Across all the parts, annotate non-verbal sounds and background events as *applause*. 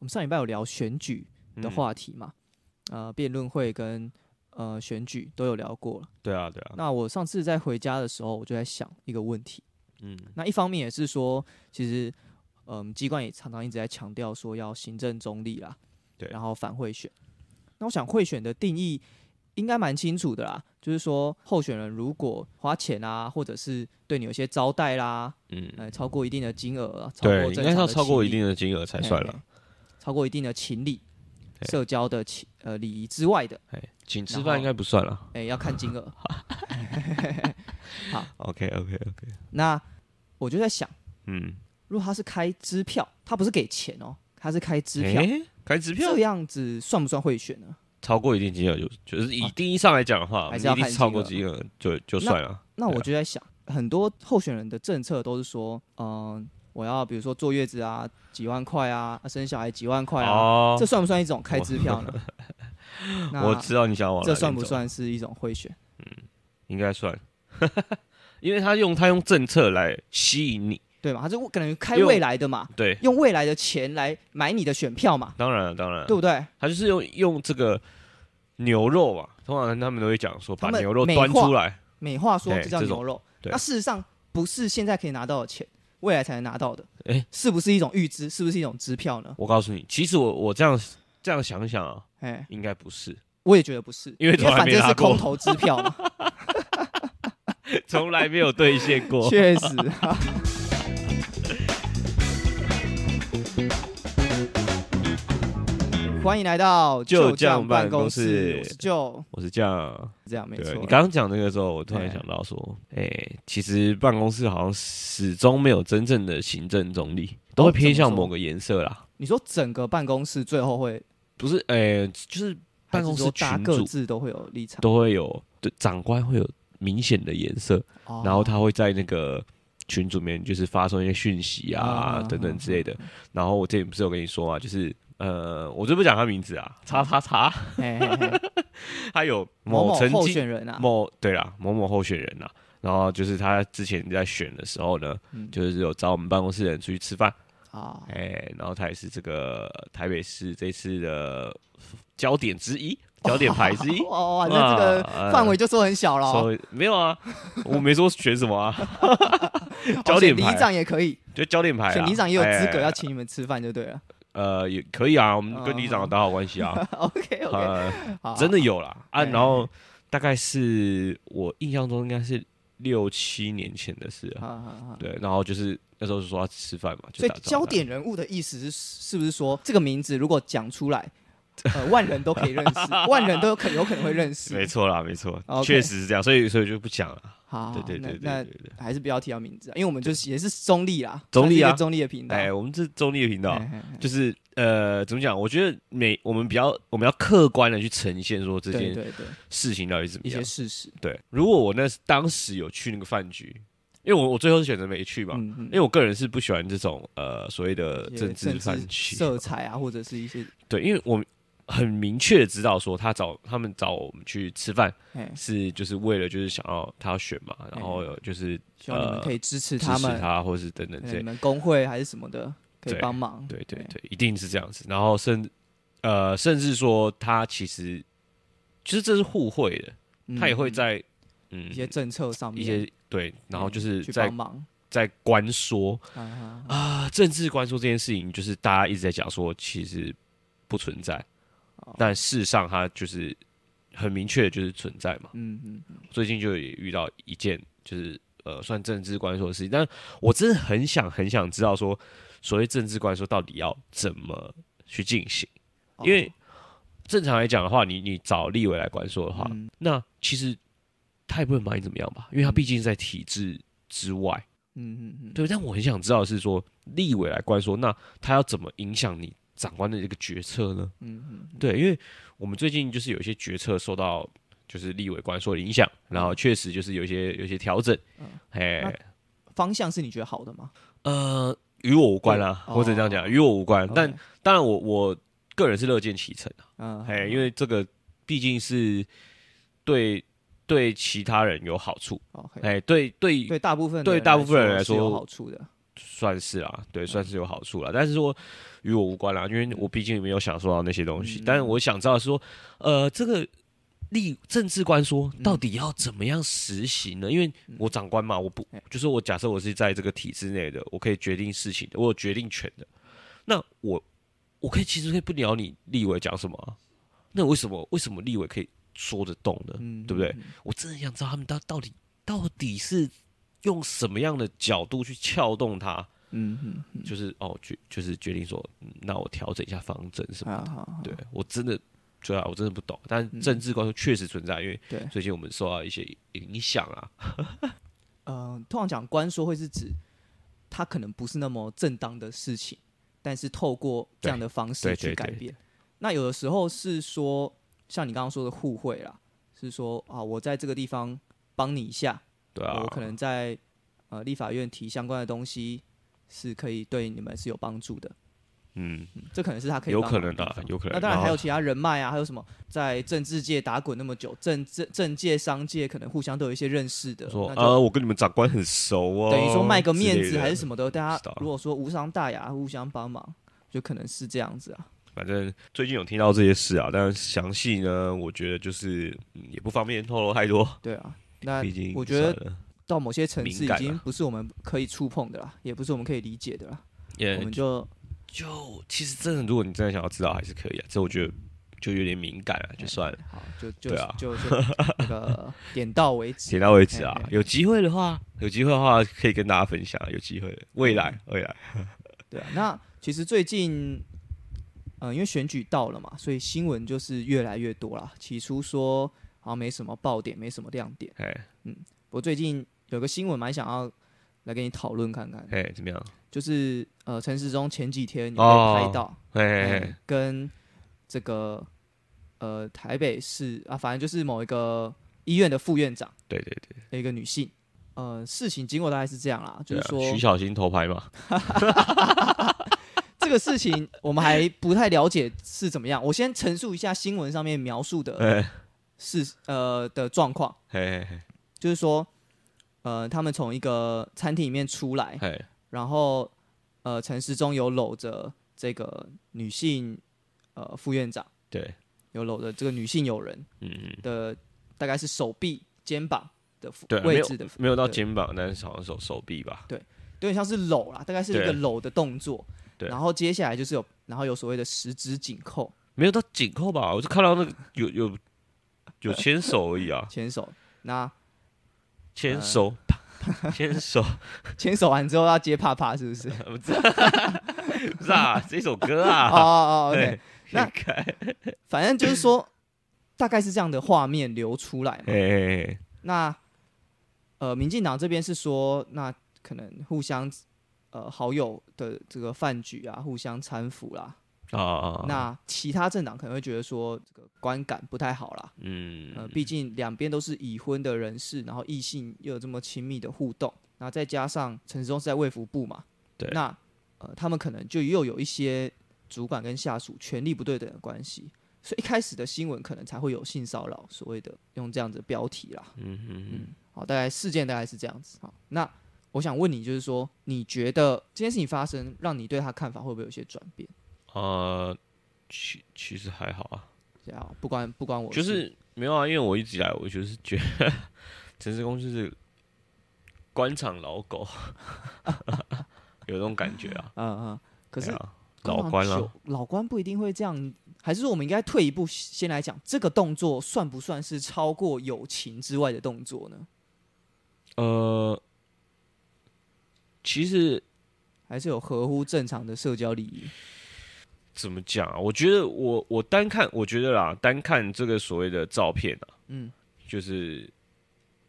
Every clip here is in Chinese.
我们上礼拜有聊选举的嗯话题嘛，呃，辩论会跟呃选举都有聊过了。对啊，对啊，那我上次在回家的时候，我就在想一个问题。嗯那一方面也是说，其实嗯，机关也常常一直在强调说要行政中立啦，对然后反贿选。那我想贿选的定义应该蛮清楚的啦，就是说候选人如果花钱啊，或者是对你有些招待啦，嗯，呃，超过一定的金额对，应该是要超过一定的金额才算了。超过一定的情理、社交的情呃礼仪之外的，哎，请吃饭应该不算了。*laughs* 哎、要看金额。OK OK OK，那我就在想，嗯，如果他是开支票，他不是给钱哦，他是开支票，哎，开支票？这样子算不算贿选呢？超过一定金额就就是以定义上来讲的话，还是要看超过金金额就就算了。那我就在想，很多候选人的政策都是说，嗯、我要比如说坐月子啊，几万块啊，生小孩几万块啊，哦这，算不算一种开支票呢？*laughs* 那我知道你想往哪这算不？算是一种贿选？嗯应该算，*laughs* 因为他用他用政策来吸引你。对嘛？他就可能开未来的嘛，对，用未来的钱来买你的选票嘛，当然了，当然了对，不对？他就是用用这个牛肉嘛，通常他们都会讲说把牛肉端出来。美化说这叫牛肉，那事实上不是现在可以拿到的钱，未来才能拿到的，诶是不是一种预支？是不是一种支票呢？我告诉你，其实我我这样这样想想啊，哎，应该不是，我也觉得不是，因为反正是空头支票嘛，*laughs* 从来没有兑现过。*laughs* 确实。欢迎来到旧将将办公公室我是旧，我是这样，这样没错。你刚刚讲那个时候，我突然哎想到说，哎、其实办公室好像始终没有真正的行政中立，都会偏向某个颜色啦。你说整个办公室最后会？不是，哎、就是办公室大家各自都会有立场，都会有，对长官会有明显的颜色，哦。然后他会在那个群组里面就是发送一些讯息啊、嗯等等之类的。然后我这里不是有跟你说嘛，就是呃，我就不讲他名字啊，叉叉叉，嘿嘿嘿。*laughs* 他有某某候曾经选人啊，某对啦，某某候选人呐、然后就是他之前在选的时候呢，嗯。就是有找我们办公室的人出去吃饭，啊，哎、然后他也是这个台北市这次的焦点之一，焦点牌之一。*laughs* 哦，哇，那这个啊范围就说很小了哦。所以没有啊，我没说选什么啊，*laughs* 哦焦点牌。选里长也可以，就焦点牌啊，选里长也有资格哎。要请你们吃饭就对了。呃也可以啊，我们跟哦里长打好关系啊，*laughs* OK OK，呃，真的有啦啊，哎然后大概是我印象中应该是六七年前的事啊。对，然后就是那时候就说要吃饭嘛，就所以焦点人物的意思是，是不是说这个名字如果讲出来，呃，万人都可以认识，*laughs* 万人都有可有可能会认识。没错啦，没错，确实是这样，所以所以就不讲了。好，对对对对那。还是不要提到名字啊，因为我们就是也是中立啦，中立啊中立的频道。哎，我们是中立的频道就是呃，怎么讲？我觉得每我们比较我们要客观的去呈现说这件事情到底怎么样一些。事实。对，如果我那当时有去那个饭局，因为我我最后是选择没去嘛，因为我个人是不喜欢这种呃所谓的政治饭局，色彩啊，或者是一些对，因为我很明确的知道说他找他们找我们去吃饭哎，是就是为了就是想要他要选嘛，然后有就是希望你们呃可以支持支他们，持他或是等等这样你们工会还是什么的可以帮忙。对对对，一定是这样子。然后甚呃，甚至说他其实其实这是互惠的，嗯他也会嗯在嗯一些政策上面一些对，然后就是在帮忙。在关说。啊政治关说这件事情，就是大家一直在讲说其实不存在，哦但事实上它就是很明确的就是存在嘛。嗯嗯嗯，最近就也遇到一件就是呃算政治关说的事情，但我真的很想很想知道说所谓政治关说到底要怎么去进行。哦。因为正常来讲的话，你你找立委来关说的话，嗯。那其实他也不能把你怎么样吧，因为他毕竟在体制之外，嗯嗯嗯，对。但我很想知道的是说，立委来关说，那他要怎么影响你长官的这个决策呢？嗯嗯对，因为我们最近就是有一些决策受到就是立委官说的影响，然后确实就是有一些有一些调整，嗯方向是你觉得好的吗？呃，与我无关啊，对或者这样讲，哦与我无关。但当然我，我个人是乐见其成啊。嗯，哎，因为这个毕竟是对对其他人有好处哎，对对对大部分的对大部分人来说有好处的。算是啊，对，算是有好处了。但是说与我无关啦，因为我毕竟没有享受到那些东西。嗯但是我想知道说，呃，这个立政治官说到底要怎么样实行呢？因为我长官嘛，我不哎就是我假设我是在这个体制内的，我可以决定事情的，我有决定权的。那我我可以其实可以不鸟你立委讲什么啊、那为什么为什么立委可以说得动呢？嗯对不对？我真的想知道他们到到底到底是用什么样的角度去撬动它，嗯嗯嗯，就是哦决就是决定说，嗯那我调整一下方针什么的。好好好，对我真的，对啊，我真的不懂。但政治关系确实存在，因为对最近我们受到一些影响啊。*laughs* 呃，通常讲官说会是指他可能不是那么正当的事情，但是透过这样的方式去改变。那有的时候是说，像你刚刚说的互惠啦，是说啊，我在这个地方帮你一下，对啊我，可能在呃立法院提相关的东西是可以对你们是有帮助的。嗯，嗯这可能是他可以有可能的有可能。那当然还有其他人脉啊，还有什么在政治界打滚那么久，政政政界、商界可能互相都有一些认识的，说呃，我跟你们长官很熟哦，等于说卖个面子还是什么的，大家如果说无伤大雅，互相帮忙，就可能是这样子啊。反正最近有听到这些事啊，但是详细呢，我觉得就是、嗯、也不方便透露太多，对啊，那我觉得到某些层次已经不是我们可以触碰的啦，也不是我们可以理解的啦。也我们就就其实真的，如果你真的想要知道，还是可以啊。这我觉得就有点敏感啊，就算了，好，就就对啊就就那个 *laughs* 点到为止。点到为止啊。有机会的话，有机会的话可以跟大家分享，有机会，未来嗯未来，*laughs* 对啊，那其实最近，嗯、因为选举到了嘛，所以新闻就是越来越多啦。起初说好像没什么爆点，没什么亮点，哎嗯，我最近有个新闻蛮想要来跟你讨论看看，哎，怎么样？就是呃陈时中前几天有拍到，哎跟这个呃台北市啊，反正就是某一个医院的副院长对对对，的一个女性。呃，事情经过大概是这样啦，就是说、徐小新偷拍嘛 *laughs* *laughs* 这个事情我们还不太了解是怎么样。我先陈述一下新闻上面描述的哎事呃的状况，嘿嘿就是说呃他们从一个餐厅里面出来，嘿，然后呃陈时中有搂着这个女性呃副院长。对，有搂着这个女性友人嗯嗯，的大概是手臂、肩膀的对，位置的，没有到肩膀，但是好像手手臂吧，对有点像是搂啦，大概是一个对。搂的动作。对。然后接下来就是有，然后有所谓的十指紧扣。没有到紧扣吧？我就看到那个有有有牵手而已啊，牵手。那牵手，*laughs* 牵手，牵手完之后要接啪啪，是不是？*laughs* 不是不是啊，这首歌哦啊，哦哦，OK，对，那看，反正就是说，大概是这样的画面流出来那呃，民进党这边是说，那可能互相呃好友的这个饭局啊，互相搀扶啦。啊啊，那其他政党可能会觉得说，这个观感不太好啦。嗯呃，毕竟两边都是已婚的人士，然后异性又有这么亲密的互动，那再加上陈时中是在卫福部嘛，对那呃，他们可能就又有一些主管跟下属权力不对等的关系，所以一开始的新闻可能才会有性骚扰，所谓的用这样子的标题啦。嗯嗯嗯，好，大概事件大概是这样子。好，那我想问你，就是说，你觉得这件事情发生，让你对他看法会不会有一些转变？呃，其其实还好啊，这样，不关不关我就是没有啊，因为我一直以来我就是觉得陈世公就是官场老狗，*laughs* 有这种感觉啊。嗯嗯，可是啊老官了了，，老官不一定会这样，还是说我们应该退一步先来讲，这个动作算不算是超过友情之外的动作呢？呃，其实还是有合乎正常的社交礼仪？怎么讲啊？我觉得我我单看，我觉得啦，单看这个所谓的照片啊，嗯，就是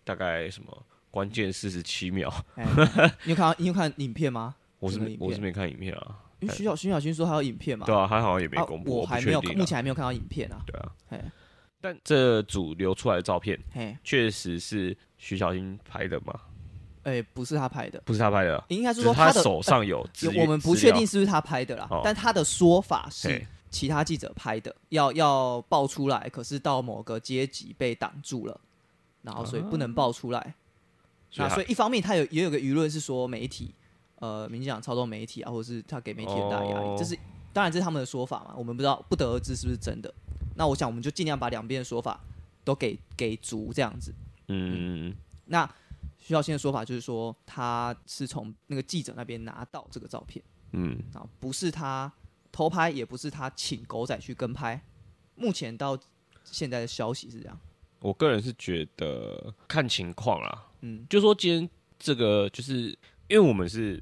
大概什么关键四十七秒，哎，你有看到你有看影片吗？*laughs* 我是我是没看影片啊，因为徐小徐小军说还有影片嘛，对啊，他好像也没啊公布，我还没有，目前还没有看到影片啊。对啊，嘿，但这组流出来的照片嘿，确实是徐小新拍的嘛，哎，不是他拍的，不是他拍的。啊，应该是只是他的手上有资有，我们不确定是不是他拍的啦哦，但他的说法是其他记者拍的，要要爆出来，可是到某个阶级被挡住了，然后所以不能爆出来。那所以一方面，他有也有个舆论是说媒体呃，民进党操纵媒体啊，或者是他给媒体很大压力，哦。这是当然这是他们的说法嘛，我们不知道不得而知是不是真的。那我想我们就尽量把两边的说法都给给足这样子。嗯，那徐小新的说法就是说，他是从那个记者那边拿到这个照片嗯，啊，不是他偷拍，也不是他请狗仔去跟拍。目前到现在的消息是这样，我个人是觉得看情况啦，嗯就说今天这个就是因为我们是。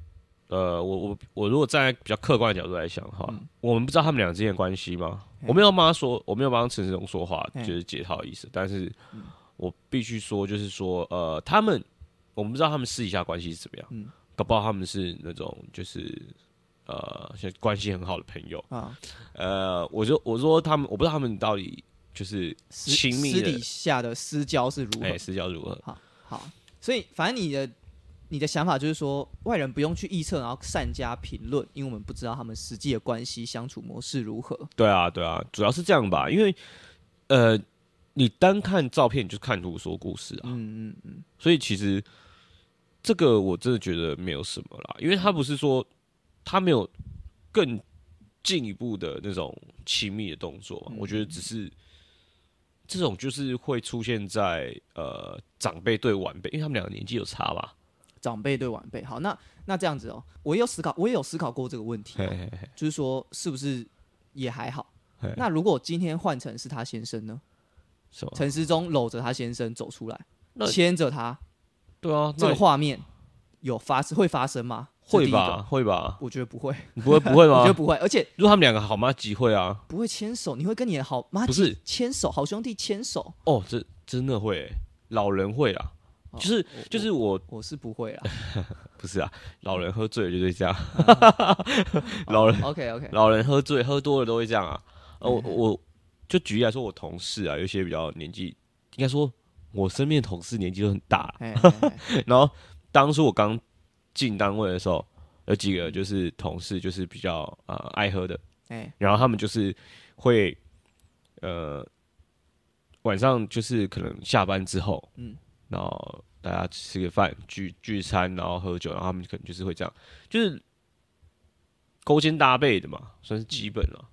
呃，我我我如果站在比较客观的角度来想哈，嗯我们不知道他们俩之间的关系吗？我没有帮他说，我没有帮陈世忠说话，就是解套的意思。但是嗯我必须说，就是说，呃，他们我们不知道他们私底下关系是怎么样，嗯搞不好他们是那种就是呃，像关系很好的朋友。啊，呃，我就我说他们，我不知道他们到底就是私亲密私底下的私交是如何？哎私交如何？好，所以反正你的你的想法就是说，外人不用去臆测，然后善加评论，因为我们不知道他们实际的关系相处模式如何。对啊，对啊，主要是这样吧，因为呃，你单看照片你就看图说故事啊，嗯嗯嗯，所以其实这个我真的觉得没有什么啦，因为他不是说他没有更进一步的那种亲密的动作嘛，我觉得只是这种就是会出现在呃长辈对晚辈，因为他们两个年纪有差嘛，长辈对晚辈。好，那那这样子哦，我也有思考，我也有思考过这个问题哦、嘿嘿嘿就是说是不是也还好？那如果今天换成是他先生呢？陈思中搂着他先生走出来，牵着他，对啊，这个那画面有发生会发生吗？会吧？？会吧？我觉得不会，你不会不会吗 *laughs* 我觉得？不会，而且如果他们两个好吗？机会啊！不会牵手，你会跟你的好妈不是牵手，好兄弟牵手，哦，这真的会欸、老人会啦，哦就是就是我我是不会啦。*laughs* 不是啊，老人喝醉了就会这样，*laughs* 老人 OK OK，老人喝醉喝多了都会这样啊。呃，我嗯我就举例来说，我同事啊，有一些比较年纪，应该说我身边的同事年纪都很大，*laughs* 然后当初我刚进单位的时候，有几个就是同事就是比较呃爱喝的，哎，然后他们就是会呃晚上就是可能下班之后，嗯。嗯，然后大家吃个饭聚聚餐，然后喝酒，然后他们可能就是会这样，就是勾肩搭背的嘛，算是基本了。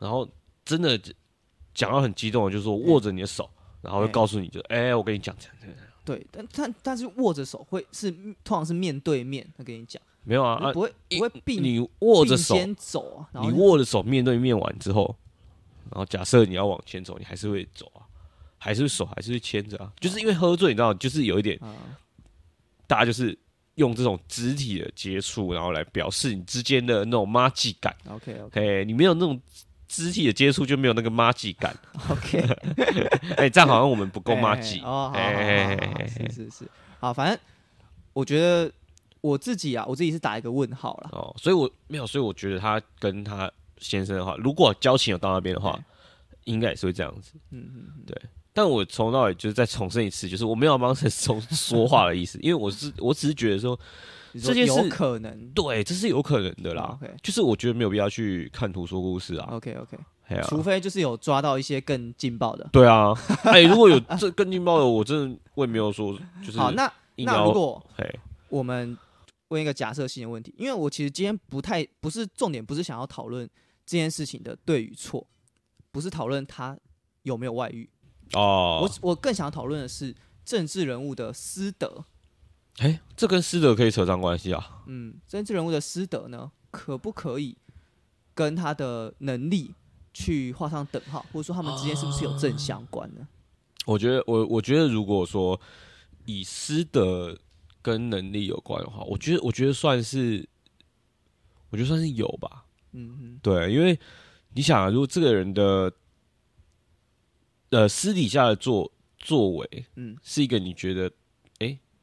然后真的讲到很激动的，就是说握着你的手，然后会哎。告诉你就，哎、我跟你讲这样这样，对，但但但是握着手会是通常是面对面，他跟你讲，没有啊啊，不会不会并你握着并手，肩走啊，你握着手面对面完之后，然后假设你要往前走，你还是会走啊，还是手还是会牵着啊，就是因为喝醉，你知道，就是有一点，啊。大家就是用这种肢体的接触，然后来表示你之间的那种妈吉感。OK OK，你没有那种肢体的接触，就没有那个妈吉感。*laughs* OK，*laughs* 哎、这样好像我们不够妈吉。哦，好是是是，好，反正我觉得我自己啊，我自己是打一个问号了。哦，所以我没有，所以我觉得他跟他先生的话，如果交情有到那边的话，应该也是会这样子。嗯嗯嗯，对但我从头到尾就是再重申一次，就是我没有帮陈松说话的意思，因为我是我只是觉得说这件事有可能对，这是有可能的啦。OK 就是我觉得没有必要去看图说故事啊。OK OK，除非就是有抓到一些更劲爆的。对啊，*laughs* 哎，如果有这更劲爆的，我真的我也没有说就是好，那那如果我们问一个假设性的问题，因为我其实今天不太不是重点，不是想要讨论这件事情的对与错，不是讨论他有没有外遇，哦我，我更想讨论的是政治人物的私德。哎，这跟师德可以扯上关系啊？嗯，政治人物的师德呢，可不可以跟他的能力去画上等号，或者说他们之间是不是有正相关呢？我觉得我我觉得如果说以师德跟能力有关的话，我觉得我觉得算是，我觉得算是有吧。嗯嗯对，因为你想啊，如果这个人的呃私底下的作作为嗯是一个你觉得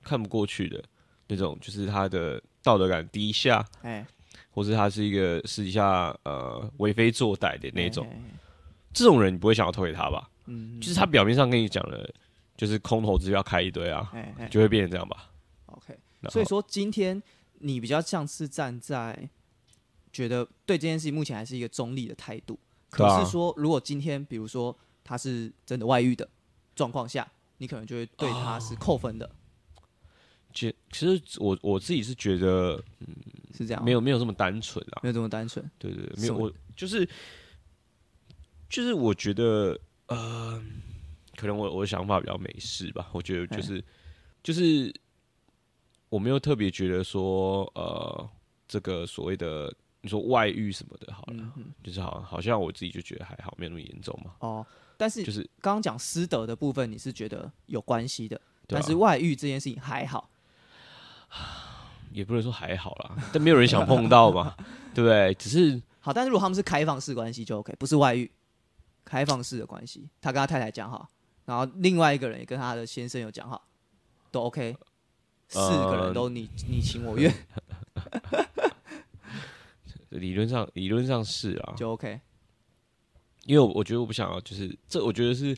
看不过去的那种，就是他的道德感低下，哎，或是他是一个私底下呃为非作歹的那种，这种人你不会想要投给他吧？嗯，就是他表面上跟你讲了，就是空头支票开一堆啊，就会变成这样吧。，OK。所以说，今天你比较像是站在觉得对这件事情目前还是一个中立的态度。可是说，如果今天比如说他是真的外遇的状况下，你可能就会对他是扣分的。其其实我我自己是觉得嗯是这样，没有没有这么单纯啊，没有这么单纯。对对，对没有我就是就是我觉得呃，可能我我的想法比较美式吧，我觉得就是就是我没有特别觉得说呃这个所谓的你说外遇什么的，好了，就是好好像我自己就觉得还好，没有那么严重嘛，哦，但是就是刚刚讲师德的部分，你是觉得有关系的，但是外遇这件事情还好。也不能说还好啦，但没有人想碰到嘛，*laughs* 对不对？只是好，但是如果他们是开放式关系就 OK，不是外遇，开放式的关系，他跟他太太讲好，然后另外一个人也跟他的先生有讲好，都 OK，四个人都你你情我愿 *laughs* 理论上理论上是啊，就 OK。因为我我觉得我不想要，就是这我觉得是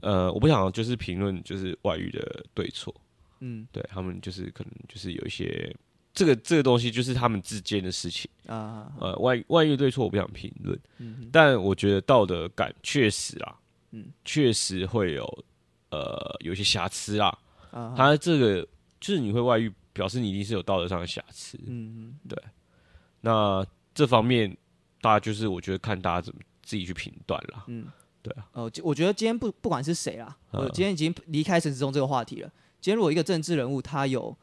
呃，我不想要就是评论就是外遇的对错，嗯。对他们就是可能就是有一些这个这个东西就是他们之间的事情，啊，呃，外外遇对错我不想评论，嗯但我觉得道德感确实啊，嗯。确实会有呃有一些瑕疵啦，啊，他这个就是你会外遇，表示你一定是有道德上的瑕疵，嗯对。那这方面大家就是我觉得看大家怎么自己去评断啦，嗯，对啊，哦，就我觉得今天不不管是谁啦，嗯。我今天已经离开陈时中这个话题了。今天如果一个政治人物他有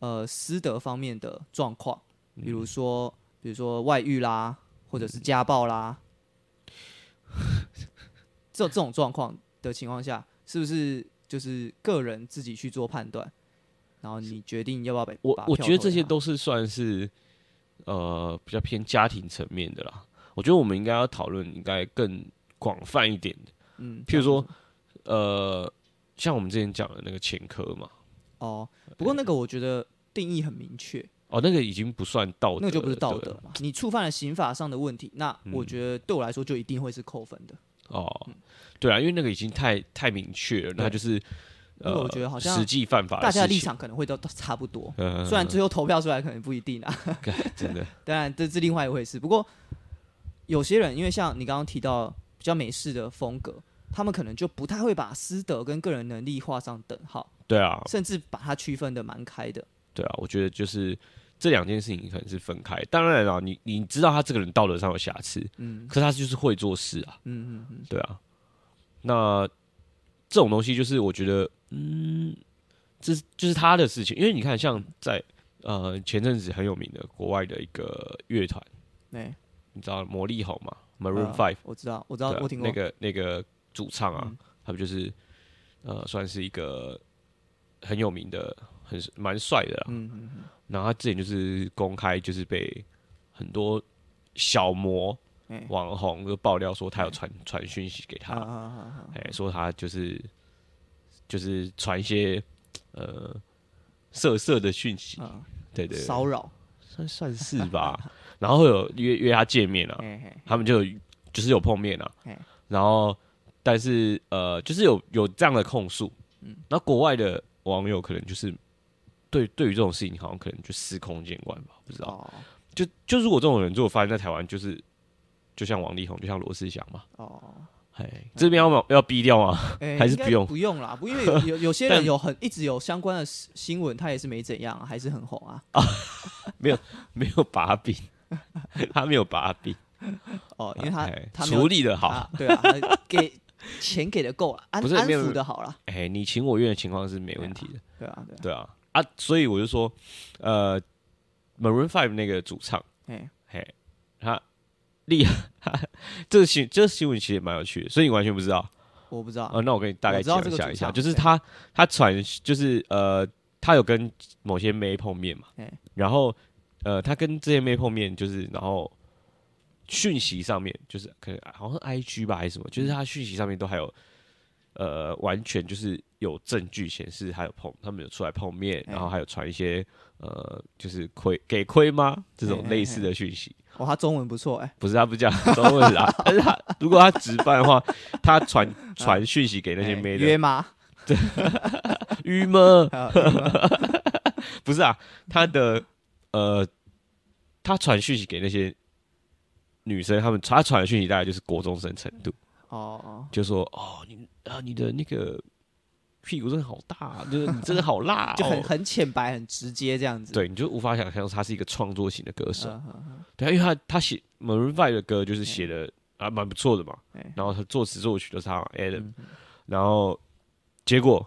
呃私德方面的状况，比如说比如说外遇啦，或者是家暴啦，*laughs* 这种这种状况的情况下，是不是就是个人自己去做判断，然后你决定要不要被我把我觉得这些都是算是呃比较偏家庭层面的啦。我觉得我们应该要讨论应该更广泛一点的，嗯，譬如说呃，像我们之前讲的那个前科嘛，哦，不过那个我觉得定义很明确，哦，那个已经不算道德，那个就不是道德嘛。你触犯了刑法上的问题，那我嗯觉得对我来说就一定会是扣分的。哦。对啊，因为那个已经太太明确了，那就是我觉得好像实际犯法大家的立，场可能会都都差不多，呃虽然最后投票出来可能不一定啊，*laughs* 真的当然这是另外一回事。不过有些人因为像你刚刚提到比较美式的风格，他们可能就不太会把师德跟个人能力画上等号，对啊，甚至把它区分的蛮开的。对啊，我觉得就是这两件事情可能是分开。当然了，你你知道他这个人道德上有瑕疵，嗯。可是他就是会做事啊，嗯嗯嗯，对啊。那这种东西就是我觉得，嗯，这是就是他的事情，因为你看，像在呃前阵子很有名的国外的一个乐团，对你知道魔力好嘛，Maroon 呃 Five，我知道，我知道，啊我听过。那个那个主唱啊，嗯。他不就是呃算是一个很有名的，很蛮帅的啦。嗯嗯嗯，然后他之前就是公开就是被很多小模哎。网红就爆料说他有传传讯息给他，哎、说他就是就是传一些呃色色的讯息，啊，对对对，骚扰，算算是吧。*laughs* 然后会有约约他见面啊，嘿嘿。他们就就是有碰面啊。嘿，然后但是呃就是有有这样的控诉，嗯，那国外的网友可能就是对对于这种事情好像可能就司空见惯吧，不知道。哦就就如果这种人如果发生在台湾，就是就像王力宏，就像罗志祥嘛，哦。哎，这边要要要逼掉吗？欸 *laughs* 还是不用不用啦，不因为有有有些人有很一直有相关的新新闻，他也是没怎样啊，还是很红啊。*laughs* 啊没有没有把柄，*laughs* 他没有把柄，哦，因为他哎他处理的好。啊，对啊，他给钱给的够了，安安不是没有抚的好了，哎，你情我愿的情况是没问题的，对啊，对啊，对啊啊，所以我就说，呃，Maroon Five 那个主唱，哎，嘿，他厉害，这个新这个新闻其实也蛮有趣的，所以你完全不知道。我不知道，呃，那我跟你大概我知道讲一下一下，就是他他传就是呃，他有跟某些妹碰面嘛哎，然后呃，他跟这些妹碰面，就是然后讯息上面就是可能好像 I G 吧还是什么，就是他讯息上面都还有呃，完全就是有证据显示还有碰，他们有出来碰面，哎然后还有传一些呃，就是亏给亏吗？这种类似的讯息。哦，他中文不错，哎，不是他不讲 *laughs* 中文啦，但是他如果他值班的话，他传传讯息给那些哎妹的。约吗？*laughs* 约吗？*laughs* 不是啊，他的呃，他传讯息给那些女生，他们他传的讯息大概就是国中生程度，哦哦，就说哦，你啊，你的那个屁股真的好大，就是你真的好辣、哦，*laughs* 就很很浅白、很直接这样子。对，你就无法想象他是一个创作型的歌手。对啊，因为他他写 Maroon Five 的歌就是写的啊蛮不错的嘛，哎然后他作词作曲都是他 Adam，、嗯。然后结果，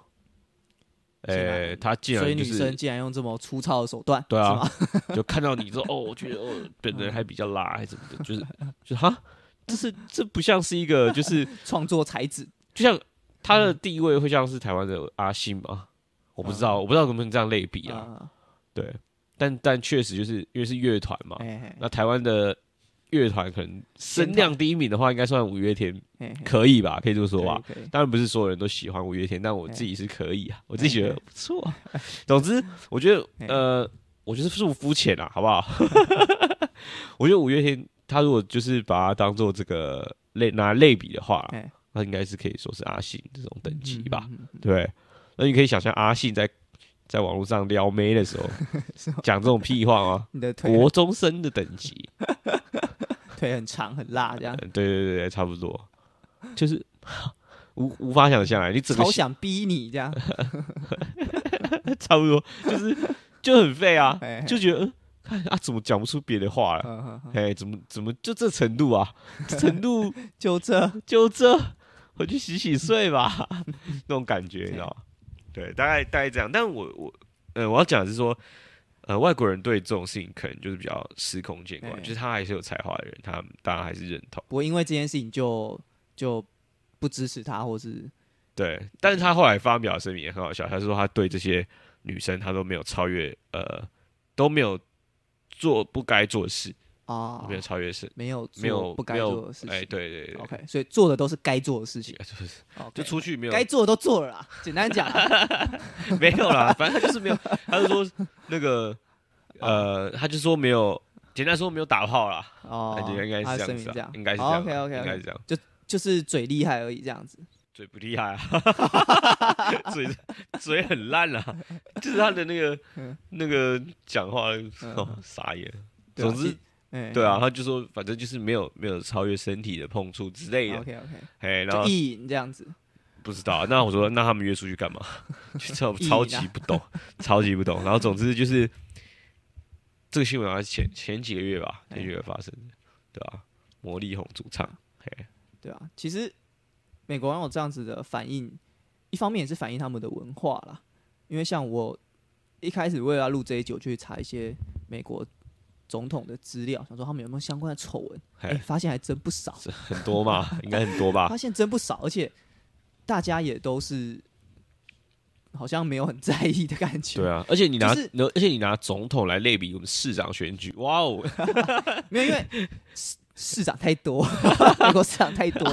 竟呃，然他竟然所以女生竟然用这么粗糙的手段，对啊？就看到你说哦，我觉得哦本人还比较拉，还是怎么的，就是就是哈，这是这不像是一个就是 *laughs* 创作才子，就像他的地位会像是台湾的阿信吗？我不知道，我不知道能不能这样类比啊。啊，对，但但确实就是因为是乐团嘛，那台湾的乐团可能声量第一名的话，应该算五月天，哎，可以吧？可以这么说吧？当然不是所有人都喜欢五月天，但我自己是可以啊，我自己觉得不错啊。总之，我觉得呃，我觉得是我肤浅啊，好不好？*laughs* 我觉得五月天，他如果就是把它当做这个类拿类比的话，那应该是可以说是阿信这种等级吧，嗯？嗯嗯嗯对。那你可以想象阿信在在网络上撩妹的时候 *laughs* 讲这种屁话吗？你的国中生的等级，腿很长很辣，这样嗯对对对对，差不多，就是 *laughs* 无无法想象哎！你整个好想逼你这样，*laughs* 差不多就是就很废啊就觉得呃看啊怎么讲不出别的话了，哎，怎么怎么就这程度啊？程度 *laughs* 就这，就这，回去洗洗睡吧，那种感觉，你知道吗？对，大概大概这样。但我我呃，我要讲的是说，呃，外国人对这种事情可能就是比较司空见惯，哎就是他还是有才华的人，他当然还是认同。不过因为这件事情就就不支持他，或是对，但是他后来发表声明也很好笑，他说他对这些女生他都没有超越，呃，都没有做不该做的事，啊没有超越是，没有没有不该做的事情。哎，对对对 OK，所以做的都是该做的事情。就 *laughs* 是就出去没有该做的都做了啦。简单讲啊，*laughs* 没有啦，反正他就是没有，他就说那个呃，他就说没有，简单说没有打炮啦，哦感觉应该是这样应该是这样啊、OK OK 应该是这样，就就是嘴厉害而已，这样子。嘴不厉害啊，*laughs* 嘴嘴很烂啊，就是他的那个嗯那个讲话、傻眼。总之，其哎对啊，他就说反正就是没有没有超越身体的碰触之类的，，OK OK，哎，然后意淫这样子。不知道，那我说那他们约出去干嘛？*laughs* 就超级不懂，超级不懂。然后总之就是这个新闻好像是前前几个月吧，前几个月发生的，对吧、魔力红主唱，嘿，对啊，其实美国人有这样子的反应，一方面也是反映他们的文化啦。因为像我一开始为了要录这一集，我就去查一些美国总统的资料，想说他们有没有相关的丑闻。哎、嘿，发现还真不少，这很多嘛，应该很多吧发？现真不少，而且大家也都是好像没有很在意的感觉。对啊，而且你拿，就是而且你拿总统来类比我们市长选举，哇哦，*laughs* 没有，因为市市长太多，*laughs* 美国市长太多，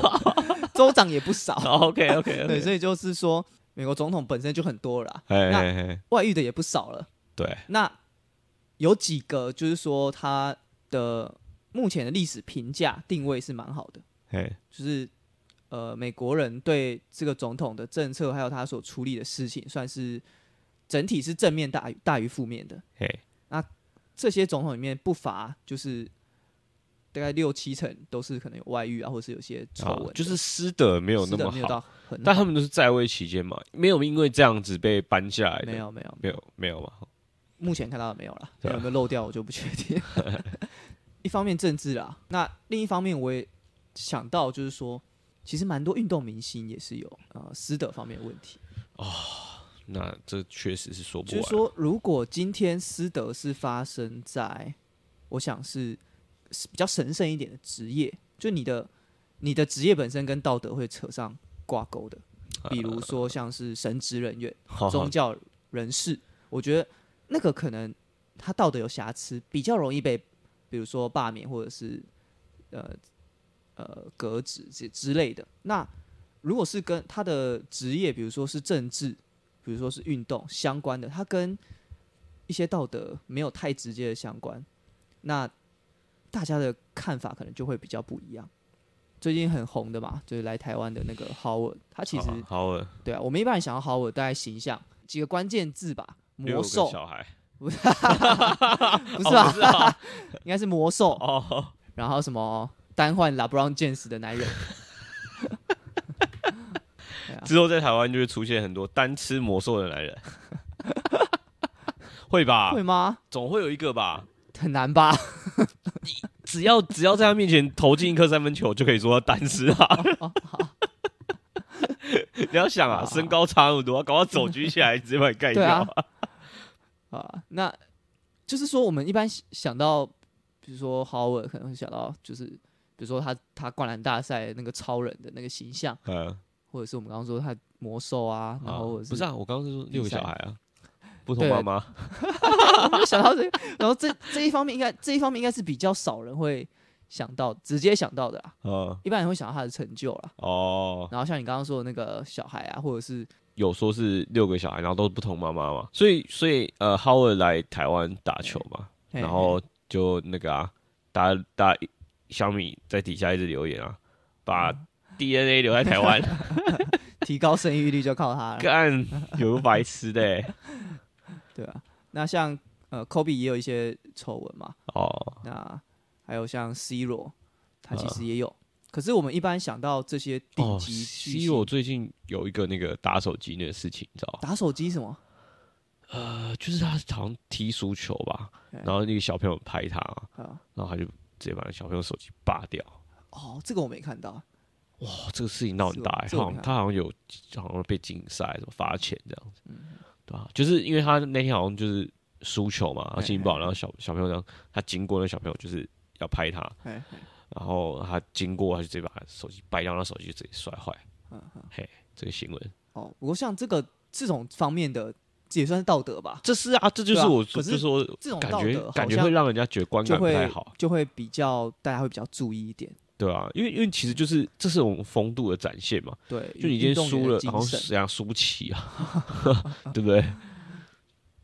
州长也不少。*laughs* OK OK 对所以就是说，美国总统本身就很多了那外遇的也不少了。对，那有几个就是说他的目前的历史评价定位是蛮好的，嘿，就是呃美国人对这个总统的政策还有他所处理的事情，算是整体是正面大于大于负面的。嘿，这些总统里面不乏就是大概六七成都是可能有外遇啊，或是有些丑闻、啊就是师德没有那么好，但他们都是在位期间嘛，没有因为这样子被搬下来的，没有没有。没有没有嘛，目前看到的没有了，有没有漏掉我就不确定。*laughs* 一方面政治啦，那另一方面我也想到，就是说，其实蛮多运动明星也是有呃私德方面的问题。哦那这确实是说不完。就是说，如果今天私德是发生在，我想是是比较神圣一点的职业，就你的你的职业本身跟道德会扯上挂钩的，比如说像是神职人员、*laughs* 宗教人士，我觉得那个可能他道德有瑕疵，比较容易被比如说罢免或者是呃呃革职之之类的。那如果是跟他的职业，比如说是政治，比如说是运动相关的，他跟一些道德没有太直接的相关，那大家的看法可能就会比较不一样。最近很红的嘛，就是来台湾的那个 Howard，他其实好好了，对啊，我们一般人想要 Howard 大概形象几个关键字吧，魔兽小孩 *laughs* 不是？不是啊 *laughs* 应该是魔兽，哦，然后什么单换 LeBron James 的男人，*laughs* 之后在台湾就会出现很多单吃魔兽的男人，会吧？会吗？总会有一个吧。很难吧？只要只要在他面前投进一颗三分球，就可以说他单吃啊。你要想啊，身高差那么多，搞到手举起来直接把你盖掉啊。啊，那就是说，我们一般想到，比如说 Howard 可能会想到，就是比如说他他灌篮大赛那个超人的那个形象，嗯，或者是我们刚刚说他魔兽啊，然后不是啊，我刚刚是说六个小孩啊，不同对妈妈。*laughs* 我就想到这个，然后这这一方面应该这一方面应该是比较少人会想到直接想到的啦，嗯，一般人会想到他的成就啦。哦，然后像你刚刚说的那个小孩啊，或者是有说是六个小孩，然后都是不同妈妈嘛，所以所以呃，Howard 来台湾打球嘛，然后就那个啊，大家大家小米在底下一直留言啊，把嗯。DNA 留在台湾，*laughs* 提高生育率就靠他了，干有个白痴的欸、*laughs* 对啊。那像呃，Kobe 也有一些丑闻嘛，哦，那还有像 C 罗，他其呃实也有。可是我们一般想到这些顶哦级巨，C 星罗最近有一个那个打手机那个事情，你知道吗？打手机什么？呃，就是他好像踢足球吧，然后那个小朋友拍他，啊，然后他就直接把那小朋友手机拔掉。哦，这个我没看到。哇，这个事情闹很大、欸，他好像有好像被禁赛，什么罚钱这样子，嗯对吧、就是因为他那天好像就是输球嘛，然后心情不好然后小小朋友这样，他经过那小朋友就是要拍他，然后他经过他就直接把手机掰掉，那手机就直接摔坏。嗯嗯嘿，这个新闻，哦，不过像这个这种方面的，也算是道德吧？这是啊，这就是我可就是说这种感道德感觉会让人家觉得观感不太好，就会比较大家会比较注意一点。对啊，因为因为其实就是这是我们风度的展现嘛，对，就你今天运动员输了，的精神好像是样输不起啊，*laughs* *laughs* 对不对？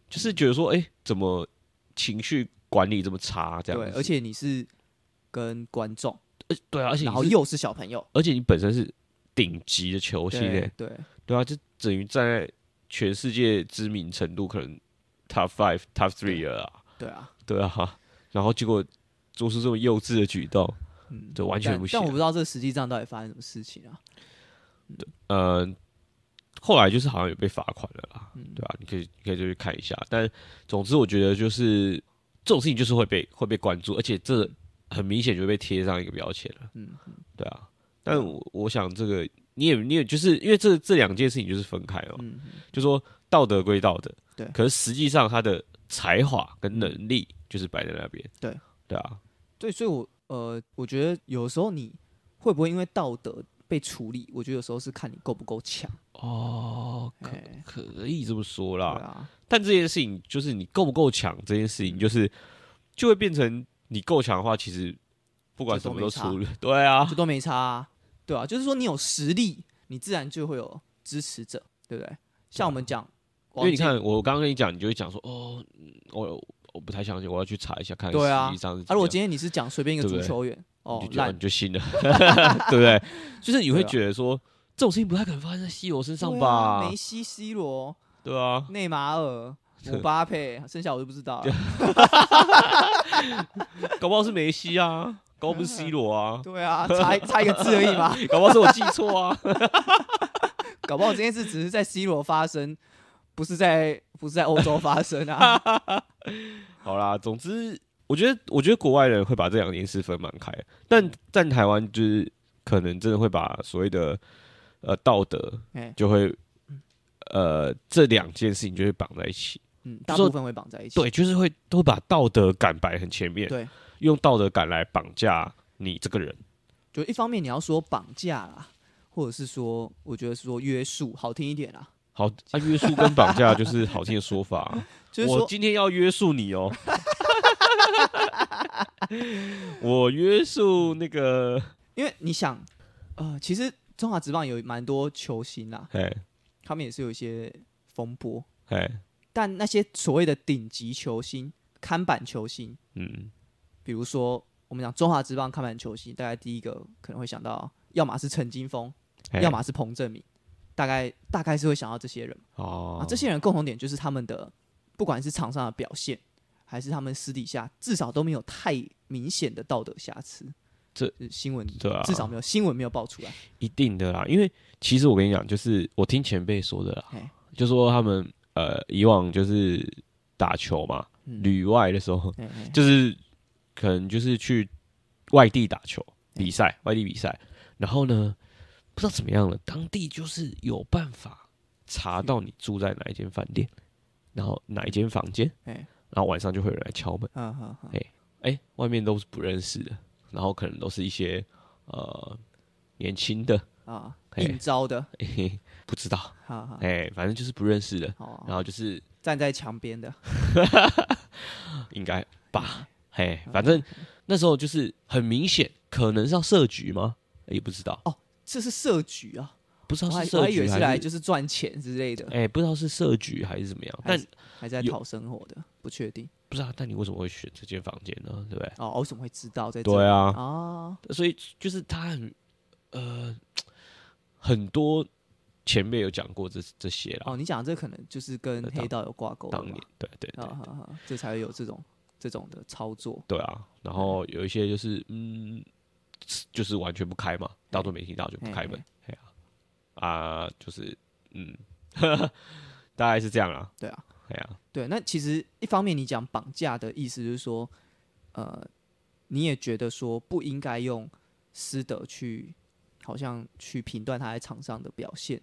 就是觉得说，哎、怎么情绪管理这么差？这样对，子，而且你是跟观众，而对啊，而且然后又是小朋友，而且你本身是顶级的球星对诶，对对啊，就等于站在全世界知名程度可能 top five、top three 了啊，对啊，对啊，然后结果做出这么幼稚的举动，嗯，这完全不行啊但我不知道这实际上到底发生什么事情啊。呃，后来就是好像有被罚款了啦，嗯对吧、你可以你可以就去看一下。但总之，我觉得就是这种事情就是会被会被关注，而且这很明显就被贴上一个标签了，嗯，嗯对啊。但我我想这个你也你也就是因为这这两件事情就是分开了嘛，嗯嗯就说道德归道德，对可是实际上他的才华跟能力就是摆在那边，对对啊，对，所以我呃，我觉得有时候你会不会因为道德被处理？我觉得有时候是看你够不够强。哦，可哎可以这么说对啦。啊，但这件事情就是你够不够强，这件事情就是就会变成你够强的话，其实不管什么都出了，对啊这，都没差、啊，对啊，就是说你有实力，你自然就会有支持者，对不对？像我们讲，因为你看我刚刚跟你讲，你就会讲说哦，嗯我我不太相信，我要去查一下看，对啊实际上是啊，如果今天你是讲随便一个足球员，哦么样，你就觉得烂你，就信了，*laughs* 对不对？就是你会觉得说这种事情不太可能发生在 C 罗身上吧梅？西、C 罗、对啊，内马尔、姆巴佩，剩下我都不知道了。*laughs* 搞不好是梅西啊，搞不好不是 C 罗啊，*laughs* 对啊，差一差一个字而已嘛。*laughs* 搞不好是我记错啊。搞不好这件事只是在 C 罗发生，不是在不是在欧洲发生啊。好啦，总之，我觉得，我觉得国外人会把这两件事分蛮开，但在台湾就是可能真的会把所谓的呃道德哎，就会呃这两件事情就会绑在一起，嗯，大部分会绑在一起。对，就是会都会把道德感摆很前面，对，用道德感来绑架你这个人。就一方面你要说绑架啦，或者是说，我觉得是说约束，好听一点啦。好，啊，约束跟绑架就是好听的说法啊、*laughs* 就是，我今天要约束你哦，*laughs* 我约束那个，因为你想，呃，其实中华职棒有蛮多球星啦，哎他们也是有一些风波，哎，但那些所谓的顶级球星、看板球星，嗯，比如说我们讲中华之棒看板球星，大概第一个可能会想到，要么是陈金峰，要么是彭正明，大概大概是会想到这些人。哦啊，这些人共同点就是他们的，不管是场上的表现，还是他们私底下，至少都没有太明显的道德瑕疵。这新闻对啊，至少没有新闻没有爆出来。一定的啦，因为其实我跟你讲，就是我听前辈说的啦，就说他们呃以往就是打球嘛，嗯。旅外的时候就是可能就是去外地打球比赛，外地比赛，然后呢不知道怎么样了，当地就是有办法查到你住在哪一间饭店，然后哪一间房间，嘿。然后晚上就会有人来敲门，哈哈哈哎、外面都是不认识的，然后可能都是一些呃年轻的，应招的，*laughs* 不知道，哎、反正就是不认识的，哦，然后就是站在墙边的，*laughs* 应该吧，嘿，反正那时候就是很明显，可能是要设局吗？也不知道。哦，这是设局啊，不知道是设还我还以为局还是是来就是赚钱之类的，哎、不知道是设局还是怎么样，但还在讨生活的，不确定。不知道，但你为什么会选这间房间呢？对不对？哦，我怎么会知道在这对啊，哦？所以就是他很呃很多前辈有讲过这这些啦，哦，你讲的这可能就是跟黑道有挂钩当年对对这才会有这种这种的操作。对啊，然后有一些就是嗯，就是完全不开嘛，当做没听到就不开门，哎呀。啊，就是嗯，*laughs* 大概是这样啦，对啊，哎呀，对，那其实一方面你讲绑架的意思就是说，呃，你也觉得说不应该用私德去，好像去评断他在场上的表现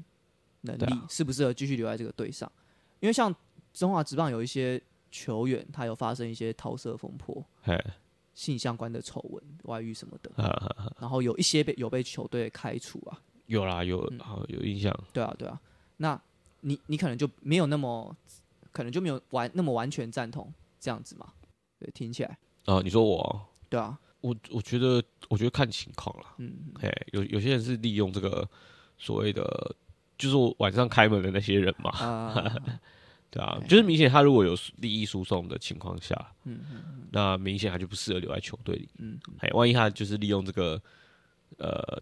能力、适不适合继续留在这个队上，因为像中华职棒有一些球员，他有发生一些桃色风波、性相关的丑闻、外遇什么的，*laughs* 然后有一些被有被球队开除啊，有啦，有嗯。好有印象，对啊，对啊，那你你可能就没有那么，可能就没有完那么完全赞同这样子嘛？对，听起来，哦，你说我，对啊，我我觉得我觉得看情况啦，嗯，嘿，有有些人是利用这个所谓的，就是我晚上开门的那些人嘛，啊，*laughs* 对啊，就是明显他如果有利益输送的情况下，嗯嗯那明显他就不适合留在球队里。嗯，哎，万一他就是利用这个呃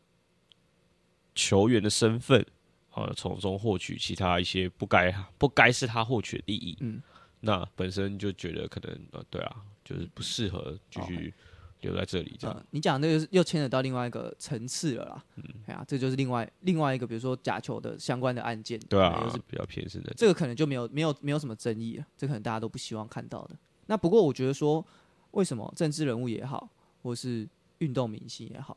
球员的身份，啊，从中获取其他一些不该不该是他获取的利益，嗯，那本身就觉得可能呃，对啊，就是不适合继续留在这里这样。呃，你讲这个是又牵扯到另外一个层次了啦，嗯，哎呀，这就是另外另外一个，比如说假球的相关的案件，对啊又是，比较偏深的，这个可能就没有没有没有什么争议了，这可能大家都不希望看到的。那不过我觉得说，为什么政治人物也好，或是运动明星也好，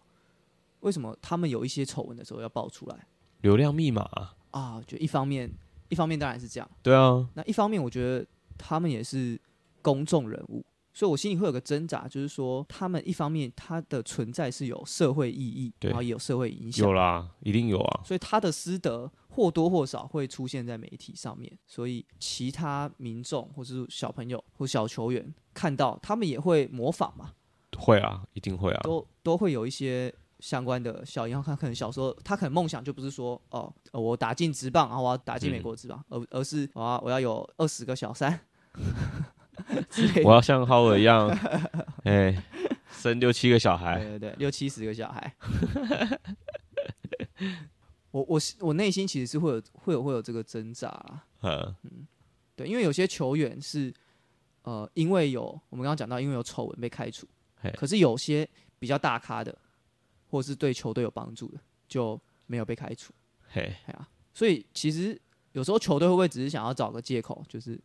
为什么他们有一些丑闻的时候要爆出来流量密码啊、啊？就一方面，一方面当然是这样，对啊，那一方面我觉得他们也是公众人物，所以我心里会有个挣扎，就是说他们一方面他的存在是有社会意义，然后也有社会影响有，啦，一定有啊，所以他的师德或多或少会出现在媒体上面，所以其他民众或是小朋友或小球员看到，他们也会模仿嘛，会啊，一定会啊，都都会有一些相关的效应。他可能小时候，他可能梦想就不是说哦，呃我打进职棒，然后我要打进美国职棒，而而是我要我要有二十个小三。*laughs* 我要像浩尔一样，*laughs* 哎、生六七个小孩，对对对，六七十个小孩。*laughs* 我我是我内心其实是会有会有会有这个挣扎啦，嗯，对，因为有些球员是呃，因为有我们刚刚讲到，因为有丑闻被开除，可是有些比较大咖的，或是对球队有帮助的，就没有被开除。嘿，所以其实有时候球队会不会只是想要找个借口，就是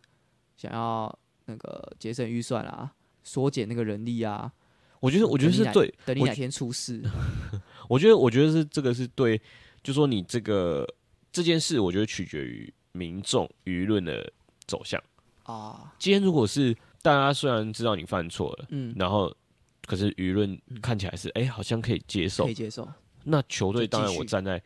想要那个节省预算啊，缩减那个人力啊？我觉得我觉得是对，我等你哪天出事，*laughs* 我觉得我觉得是这个是对，就说你这个这件事，我觉得取决于民众舆论的走向。啊，今天如果是大家虽然知道你犯错了，嗯，然后可是舆论看起来是哎、好像可以接受可以，接受，那球队当然我站在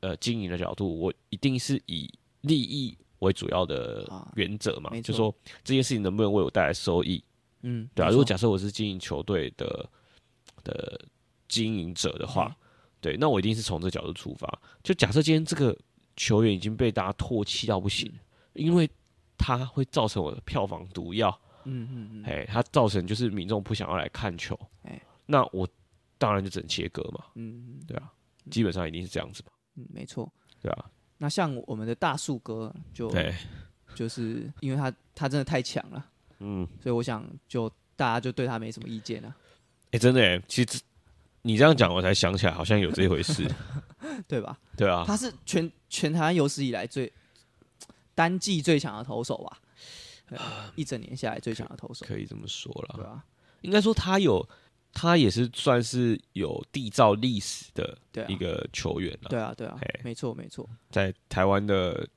呃经营的角度，我一定是以利益为主要的啊原则嘛，就说这件事情能不能为我带来收益，嗯，对啊。如果假设我是经营球队的的经营者的话，对，那我一定是从这角度出发。就假设今天这个球员已经被大家唾弃到不行，因为他会造成我的票房毒药，嗯嗯嗯，哎、他造成就是民众不想要来看球，哎。那我当然就只能切割嘛，嗯。对啊，基本上一定是这样子嘛，嗯，没错。对啊，那像我们的大树哥，就对，就是因为他他真的太强了，嗯，所以我想就大家就对他没什么意见了。哎、真的哎，其实你这样讲，我才想起来，好像有这回事，*laughs* 对吧？对啊，他是全全台湾有史以来最单季最强的投手吧？对一整年下来最强的投手，可以这么说了。对啊？应该说他有，他也是算是有缔造历史的一个球员了。对啊，对啊嘿，没错，没错。在台湾的，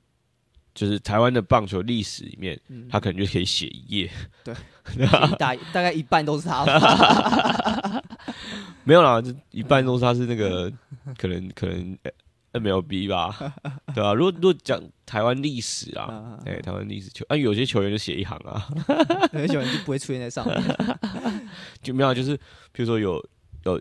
就是台湾的棒球历史里面，嗯，他可能就可以写一页。*laughs* 大大概一半都是他吧。*laughs* 没有啦，就一半都是他是那个可能可能呃 MLB 吧，*laughs* 对啊。如果如果讲台湾历史啊，啊，哎，台湾历史球，啊，有些球员就写一行啊，*laughs* 有些球员就不会出现在上面。*laughs* 就没有，就是比如说有有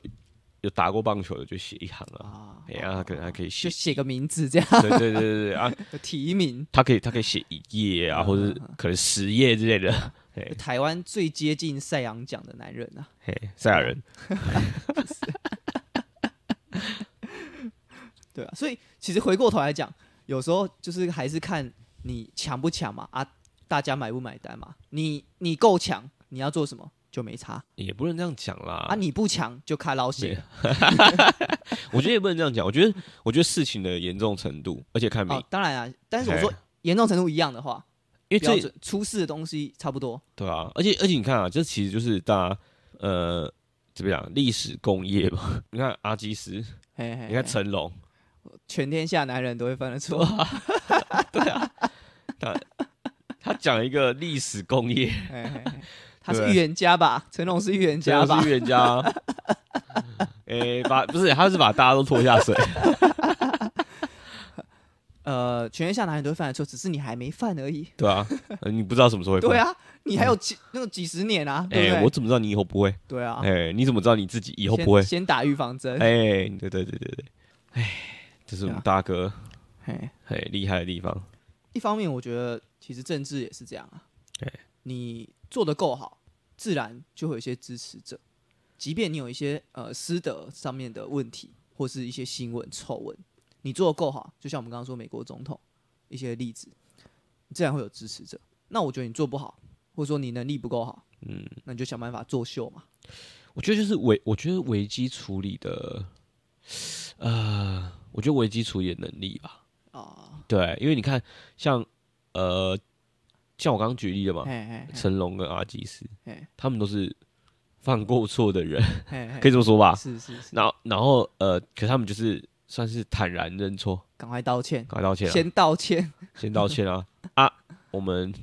有打过棒球的就写一行啊，啊，哎呀，他可能还可以写就，写个名字这样，对对对对对啊，提名。他可以他可以写一页啊，嗯或者是可能十页之类的，台湾最接近赛扬奖的男人啊，嘿，赛亚人，对啊，所以其实回过头来讲，有时候就是还是看你强不强嘛，啊，大家买不买单嘛。你你够强，你要做什么就没差也不能这样讲啦，啊，你不强就开老血。我觉得也不能这样讲，我觉得我觉得事情的严重程度，而且看命哦，，当然啊，但是我说严重程度一样的话，因为这出事的东西差不多。对啊，而且而且你看啊，这其实就是大家呃怎么讲历史工业嘛。你看阿基斯，你看成龙，全天下男人都会犯的错。*laughs* 对啊他他讲一个历史工业，他是预言家吧？成龙是预言家吧是？预言家。诶、把不是，他是把大家都拖下水。*laughs* 呃，全天下男人都会犯的错，只是你还没犯而已。对啊，呃你不知道什么时候会对啊，你还有几那个几十年啊，对哎？我怎么知道你以后不会？对啊，哎、你怎么知道你自己以后不会？先打预防针。哎、对对对对对，哎，这是我们大哥嘿，很厉害的地方。一方面我觉得其实政治也是这样啊对，你做的够好，自然就会有一些支持者，即便你有一些呃师德上面的问题，或是一些新闻丑闻，你做的够好，就像我们刚刚说美国总统一些例子，你自然会有支持者。那我觉得你做不好，或者说你能力不够好，嗯，那你就想办法作秀嘛。我觉得就是危，我觉得危机处理的，呃，我觉得危机处理的能力吧。哦，对，因为你看，像呃，像我刚刚举例的嘛，成龙跟阿基斯，他们都是犯过错的人，*laughs* 可以这么说吧。是是是，然后，然后呃，可他们就是算是坦然认错，赶快道歉，赶快道歉啊，先道歉。先道歉啊啊！我们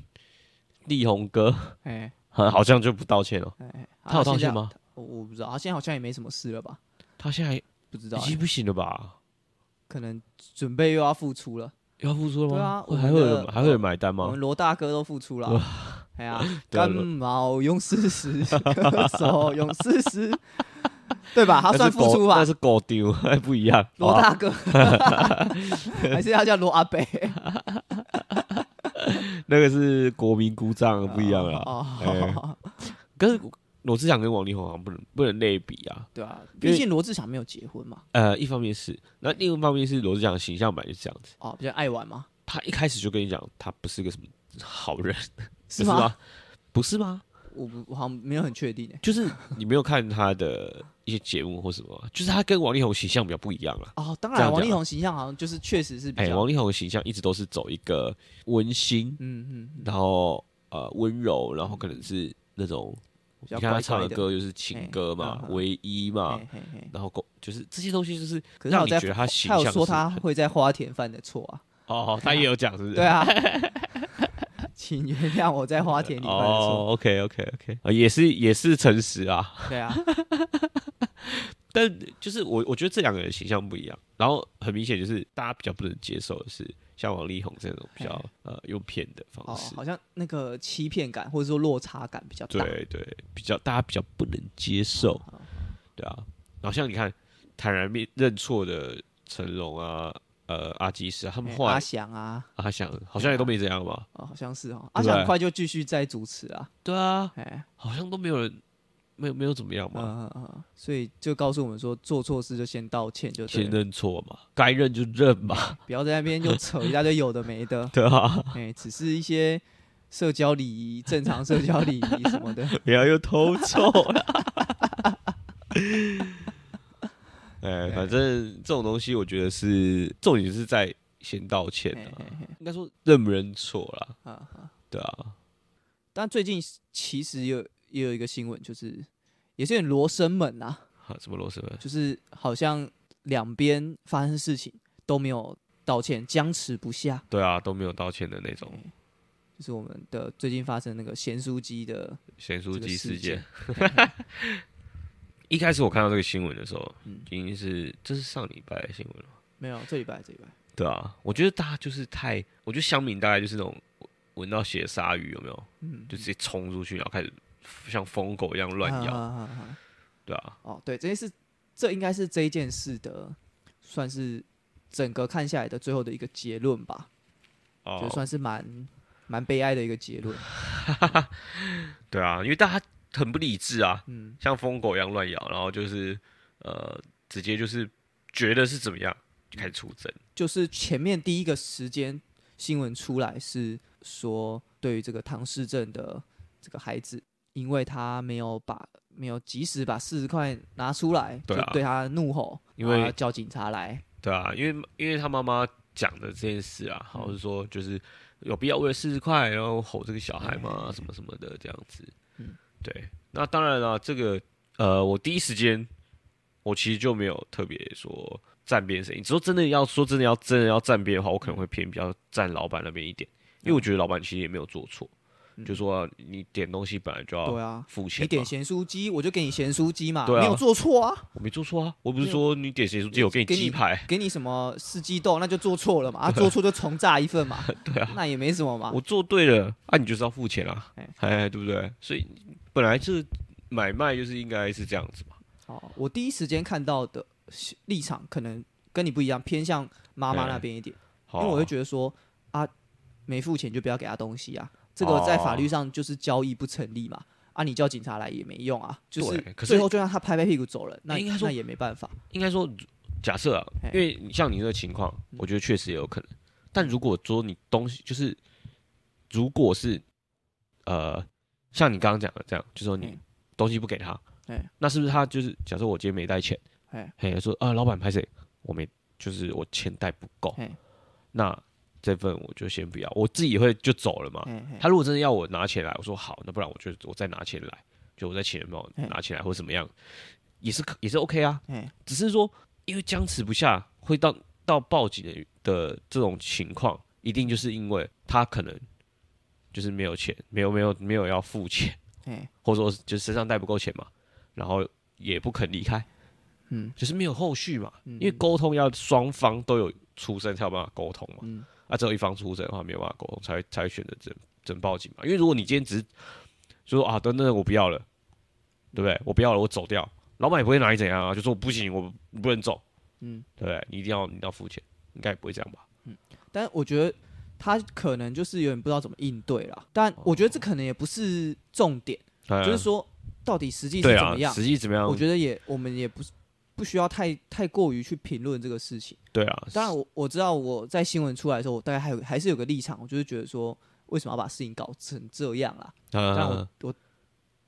力宏哥哎好好像就不道歉了，哎，哎他有道歉？吗？我我不知道，他现在好像也没什么事了吧？他现在不知道欸、已经不行了吧？可能准备又要付出了。要付出了吗？对啊还会有人还会有人买单吗我们？罗大哥都付出了。*laughs* 哎呀，*laughs* 对啊感冒用事实，咳嗽用事实，*laughs* 对吧？他算付出吧那？是狗丢，还不一样。罗大哥，还是要叫罗阿北？那个是国民鼓掌，不一样了。哦，可是罗志祥跟王力宏好像不能不能类比啊。对啊，毕竟罗志祥没有结婚嘛，呃，一方面是，那另一方面是罗志祥的形象本来就是这样子。哦，比较爱玩嘛，他一开始就跟你讲，他不是个什么好人，*laughs* 是不吗？？不是吗？我不，我好像没有很确定诶。就是你没有看他的一些节目或什么，就是他跟王力宏形象比较不一样了。哦，当然，王力宏形象好像就是确实是比哎、较，王力宏的形象一直都是走一个温馨，嗯嗯，嗯然后呃温柔，然后可能是那种你看他唱的歌就是情歌嘛唯一嘛，然后够就是这些东西就是可是他有在让你觉得他形他有说他会在花田犯的错啊，哦，他也有讲是不是？对啊，*laughs* 请原谅我在花田里犯的错，哦，OK OK OK，啊，也是也是诚实啊，对啊，*laughs* 但就是我我觉得这两个人形象不一样，然后很明显就是大家比较不能接受的是像王力宏这种比较呃用骗的方哦，式，好像那个欺骗感或者说落差感比较大，对对，比较大家比较不能接受，哦对啊。然后像你看坦然面认错的成龙啊，呃阿基斯啊，他们哎后来阿翔啊，阿翔好像也都没这样吧？哦，好像是哦，阿翔很快就继续在主持啊，对啊，哎，好像都没有人没有没有怎么样嘛，嗯嗯嗯，所以就告诉我们说，做错事就先道歉就对先，认错嘛，该认就认嘛，不要在那边就扯一大堆有的没的，*laughs* 对啊，哎，只是一些社交礼仪、正常社交礼仪什么的，*laughs* 不要又偷臭了。*laughs* 哎，反正这种东西，我觉得是重点是在先道歉啊，应该说认不认错啦。啊啊，对啊。但最近其实有也有一个新闻，就是也是罗生门啊。好，什么罗生门？就是好像两边发生事情都没有道歉，僵持不下。对啊，都没有道歉的那种。就是我们的最近发生那个咸酥鸡的咸酥鸡事件。*laughs* 一开始我看到这个新闻的时候，已经是这是上礼拜的新闻了。没有，这礼拜这礼拜。对啊，我觉得大家就是太，我觉得乡民大概就是那种闻到血鲨鱼有没有？嗯，就直接冲出去，然后开始像疯狗一样乱咬。对啊。哦，对，这件事，这应该是这一件事的，算是整个看下来的最后的一个结论吧。哦。就算是蛮。蛮悲哀的一个结论，*laughs* 对啊，因为大家很不理智啊，嗯，像疯狗一样乱咬，然后就是呃，直接就是觉得是怎么样就开始出征，就是前面第一个时间新闻出来是说，对于这个唐氏症的这个孩子，因为他没有把没有及时把四十块拿出来，对啊，对他怒吼，因为叫警察来，对啊，因为因为他妈妈讲的这件事啊，好像是说就是。有必要为了四十块然后吼这个小孩吗？什么什么的这样子，嗯，对。那当然了，这个呃，我第一时间我其实就没有特别说站边声音。只说真的要说真的要真的要站边的话，我可能会偏比较站老板那边一点，因为我觉得老板其实也没有做错。就说你点东西本来就要对啊付钱，你点咸酥鸡我就给你咸酥鸡嘛，没有做错啊，我没做错啊，我不是说你点咸酥鸡我给你鸡排，给你什么四季豆那就做错了嘛，*laughs* 啊做错就重炸一份嘛，*laughs* 对啊，那也没什么嘛，我做对了啊你就是要付钱啊，哎对不对？所以本来是买卖就是应该是这样子嘛。哦，我第一时间看到的立场可能跟你不一样，偏向妈妈那边一点，因为我会觉得说啊没付钱就不要给他东西啊。这个在法律上就是交易不成立嘛，啊，你叫警察来也没用啊，就是最后就让他拍拍屁股走了，那应该说那也没办法。应该说，假设啊，因为像你这个情况，我觉得确实也有可能。但如果说你东西就是，如果是呃，像你刚刚讲的这样，就说你东西不给他，那是不是他就是假设我今天没带钱，嘿，说啊，老板拍谁？我没，就是我钱带不够，那。这份我就先不要，我自己会就走了嘛。他如果真的要我拿钱来，我说好，那不然我就我再拿钱来，就我在钱包拿钱来或者怎么样，也是可也是 OK 啊。只是说因为僵持不下，会到到报警的的这种情况，一定就是因为他可能就是没有钱，没有没有没有要付钱，或者说就身上带不够钱嘛，然后也不肯离开，嗯，就是没有后续嘛，因为沟通要双方都有出声才有办法沟通嘛。啊，只有一方出声的话，没有办法沟通，才才选择整整报警嘛。因为如果你今天只是说啊，等等，我不要了，对不对？我不要了，我走掉，老板也不会拿你怎样啊，就说不行，我不能走，嗯，对不对？你一定要你要付钱，应该也不会这样吧？嗯，但我觉得他可能就是有点不知道怎么应对了。但我觉得这可能也不是重点，就是说到底实际是怎么样，实际怎么样？我觉得也我们也不是。不需要太太过于去评论这个事情。对啊，当然我我知道我在新闻出来的时候，我大概还有还是有个立场，我就是觉得说，为什么要把事情搞成这样啦？但我我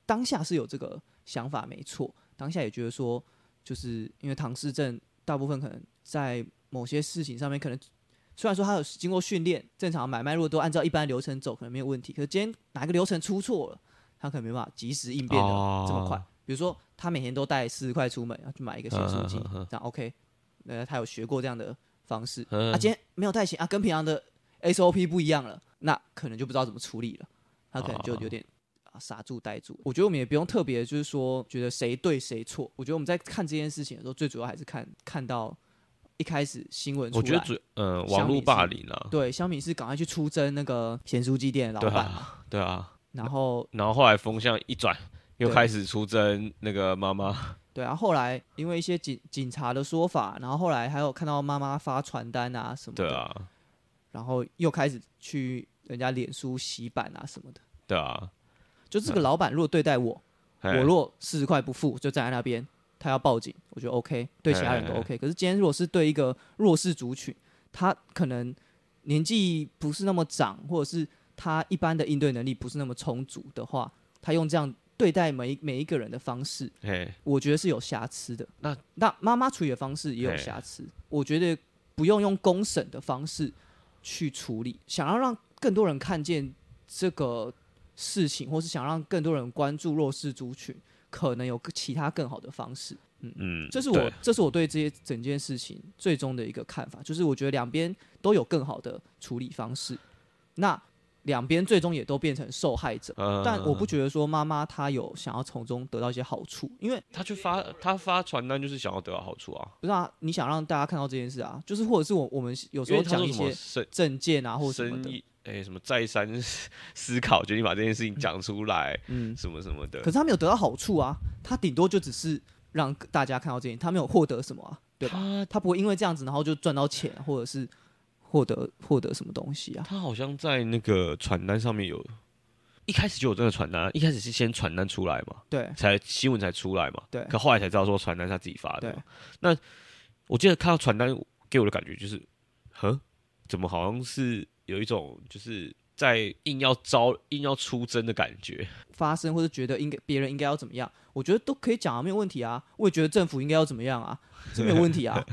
当下是有这个想法，没错，当下也觉得说，就是因为唐氏症大部分可能在某些事情上面，可能虽然说他有经过训练，正常买卖如果都按照一般流程走，可能没有问题。可是今天哪个流程出错了，他可能没办法及时应变的这么快。比如说，他每天都带四十块出门，要去买一个新书机，这样 OK。呃，他有学过这样的方式。啊，今天没有带钱啊，跟平常的 SOP 不一样了，那可能就不知道怎么处理了。他可能就有点啊傻住呆住。我觉得我们也不用特别就是说觉得谁对谁错。我觉得我们在看这件事情的时候，最主要还是看看到一开始新闻我觉得主呃网络霸凌啊，对，小米是赶快去出征那个咸酥鸡店老板嘛，对啊，然后然后后来风向一转。又开始出征那个妈妈，*laughs* 对啊，后来因为一些警警察的说法，然后后来还有看到妈妈发传单啊什么的，对啊，然后又开始去人家脸书洗版啊什么的，对啊，就这个老板如果对待我，我若四十块不付就站在那边，他要报警，我觉得 OK，对其他人都 OK。可是今天如果是对一个弱势族群，他可能年纪不是那么长，或者是他一般的应对能力不是那么充足的话，他用这样。对待每一每一个人的方式，我觉得是有瑕疵的。那那妈妈处理的方式也有瑕疵，我觉得不用用公审的方式去处理，想要让更多人看见这个事情，或是想让更多人关注弱势族群，可能有其他更好的方式。嗯，这是我这是我对这些整件事情最终的一个看法，就是我觉得两边都有更好的处理方式，那两边最终也都变成受害者。呃但我不觉得说妈妈她有想要从中得到一些好处，因为她去发她发传单就是想要得到好处啊，不是啊，你想让大家看到这件事啊，就是或者是我我们有时候讲一些生证件啊或什么的，哎、什么再三思考，决定把这件事情讲出来，嗯，什么什么的可。是他没有得到好处啊，他顶多就只是让大家看到这件，他没有获得什么啊，对吧？他他不会因为这样子然后就赚到钱，或者是获得获得什么东西啊？他好像在那个传单上面有，一开始就有这个传单，一开始是先传单出来嘛，对才新闻才出来嘛，对可后来才知道说传单是他自己发的嘛。那我记得看到传单给我的感觉就是，呵，怎么好像是有一种就是在硬要招、硬要出征的感觉。发生或者觉得应该别人应该要怎么样，我觉得都可以讲啊，没有问题啊。我也觉得政府应该要怎么样啊，这没有问题啊。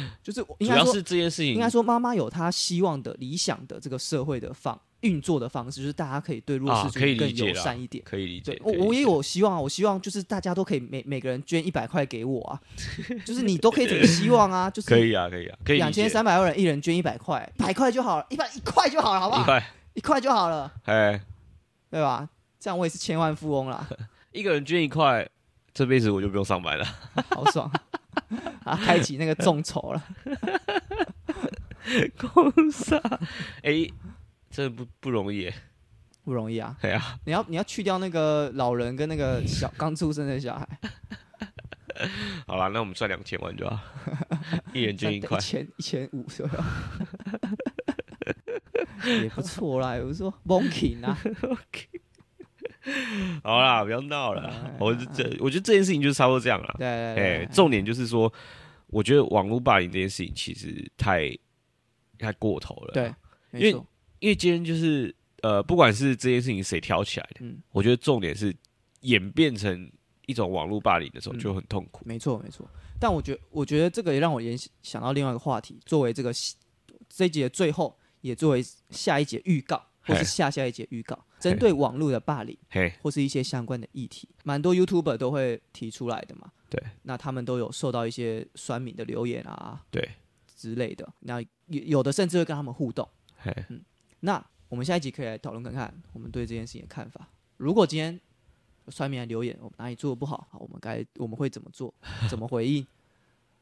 *laughs* 就是应该说，主要是这件事情应该说妈妈有她希望的理想的这个社会的方运作的方式，就是大家可以对弱势族群更友善一点。可以理解对，，我我也有希望啊，我希望就是大家都可以每每个人捐一百块给我啊，*laughs* 就是你都可以怎么希望啊，就是可以啊，可以啊，可以两千三百万人一人捐一百块，百块就好了，一百一块就好了，好不好？一块，一块就好了，哎，对吧？这样我也是千万富翁啦，*laughs* 一个人捐一块，这辈子我就不用上班了。好爽 *laughs* 啊！开启那个众筹了，*laughs* 公司啊，哎，真的不不容易。不容易啊！对啊，你要你要去掉那个老人跟那个小刚出生的小孩，*laughs* 好了，那我们赚两千万就好，一人捐一块一。千一千五左右，也不错啦。有时候 monkey 啊，*laughs* 好啦，不要闹了哎。我这这，我觉得这件事情就是差不多这样了。对对哎对，，重点就是说，我觉得网络霸凌这件事情其实太太过头了。对，，因为，因为今天就是呃，不管是这件事情谁挑起来的，嗯我觉得重点是演变成一种网络霸凌的时候嗯就很痛苦。没错没错。但我觉我觉得这个也让我联想到另外一个话题，作为这个这一节的最后，也作为下一节预告，或是下下一节预告，针对网络的霸凌。嘿，或是一些相关的议题，蛮多 YouTuber 都会提出来的嘛。对，那他们都有受到一些酸民的留言啊对，之类的，那有有的甚至会跟他们互动。嘿，那我们下一集可以来讨论看看我们对这件事情的看法。如果今天有酸民来留言，我们哪里做的不好，好，我们该我们会怎么做，*laughs* 怎么回应？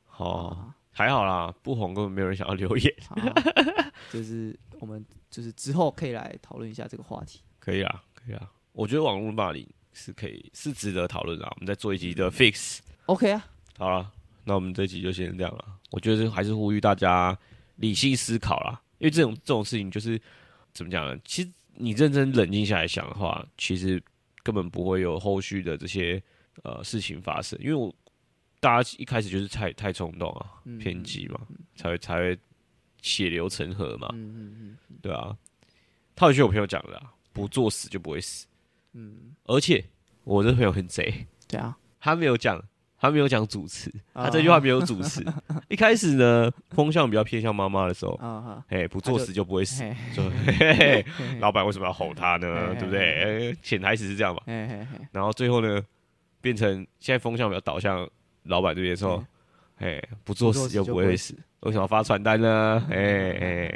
好，啊，还好啦，不红根本没有人想要留言，好 *laughs* 就是我们就是之后可以来讨论一下这个话题。可以啊，可以啊。我觉得网络霸凌是可以是值得讨论的啊。我们再做一集的 fix。OK 啊，好了，那我们这集就先这样了。我觉得还是呼吁大家理性思考啦，因为这种这种事情就是怎么讲呢？其实你认真冷静下来想的话，其实根本不会有后续的这些呃事情发生，因为我大家一开始就是太太冲动啊，嗯偏激嘛，才会才会血流成河嘛，嗯嗯嗯对啊。他有句我朋友讲的、啊，不作死就不会死，嗯，而且我这朋友很贼，对啊，他没有讲，他没有讲主词，啊他这句话没有主持。一开始呢，风向比较偏向妈妈的时候，哎，不作死就不会死，嘿就嘿嘿嘿，老板为什么要吼他呢？嘿对不对？哎潜台词是这样嘛。嘿嘿嘿，然后最后呢，变成现在风向比较导向老板这边的时候，哎，不作死就不会死，为什么要发传单呢？哎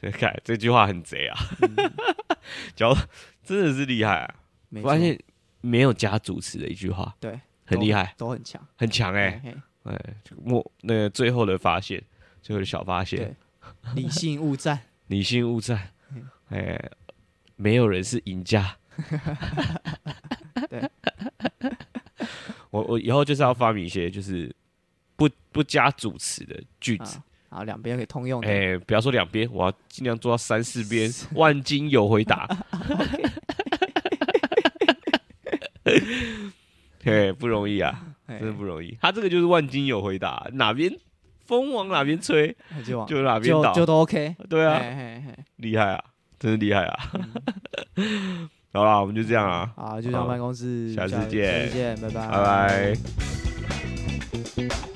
哎，*laughs* 看这句话很贼啊，*laughs* 只要真的是厉害啊！发现没有加主持的一句话，对，很厉害，都很强。很强哎。哎，末那个最后的发现，最后的小发现，理性勿战。*laughs* 理性勿战，哎，没有人是赢家。对，我我以后就是要发明一些就是不不加主词的句子，啊，好，两边可以通用的。哎，不要说两边，我要尽量做到三四边，*laughs* 万金有回答。*laughs* *laughs* 嘿，不容易啊，真的不容易。他这个就是万金有回答，哪边风往哪边吹，就往就哪边倒。就就都 OK。对啊，厉害啊，真的厉害啊！好啦，我们就这样啊，好，就上办公室，下次下见下次见，拜拜，拜拜。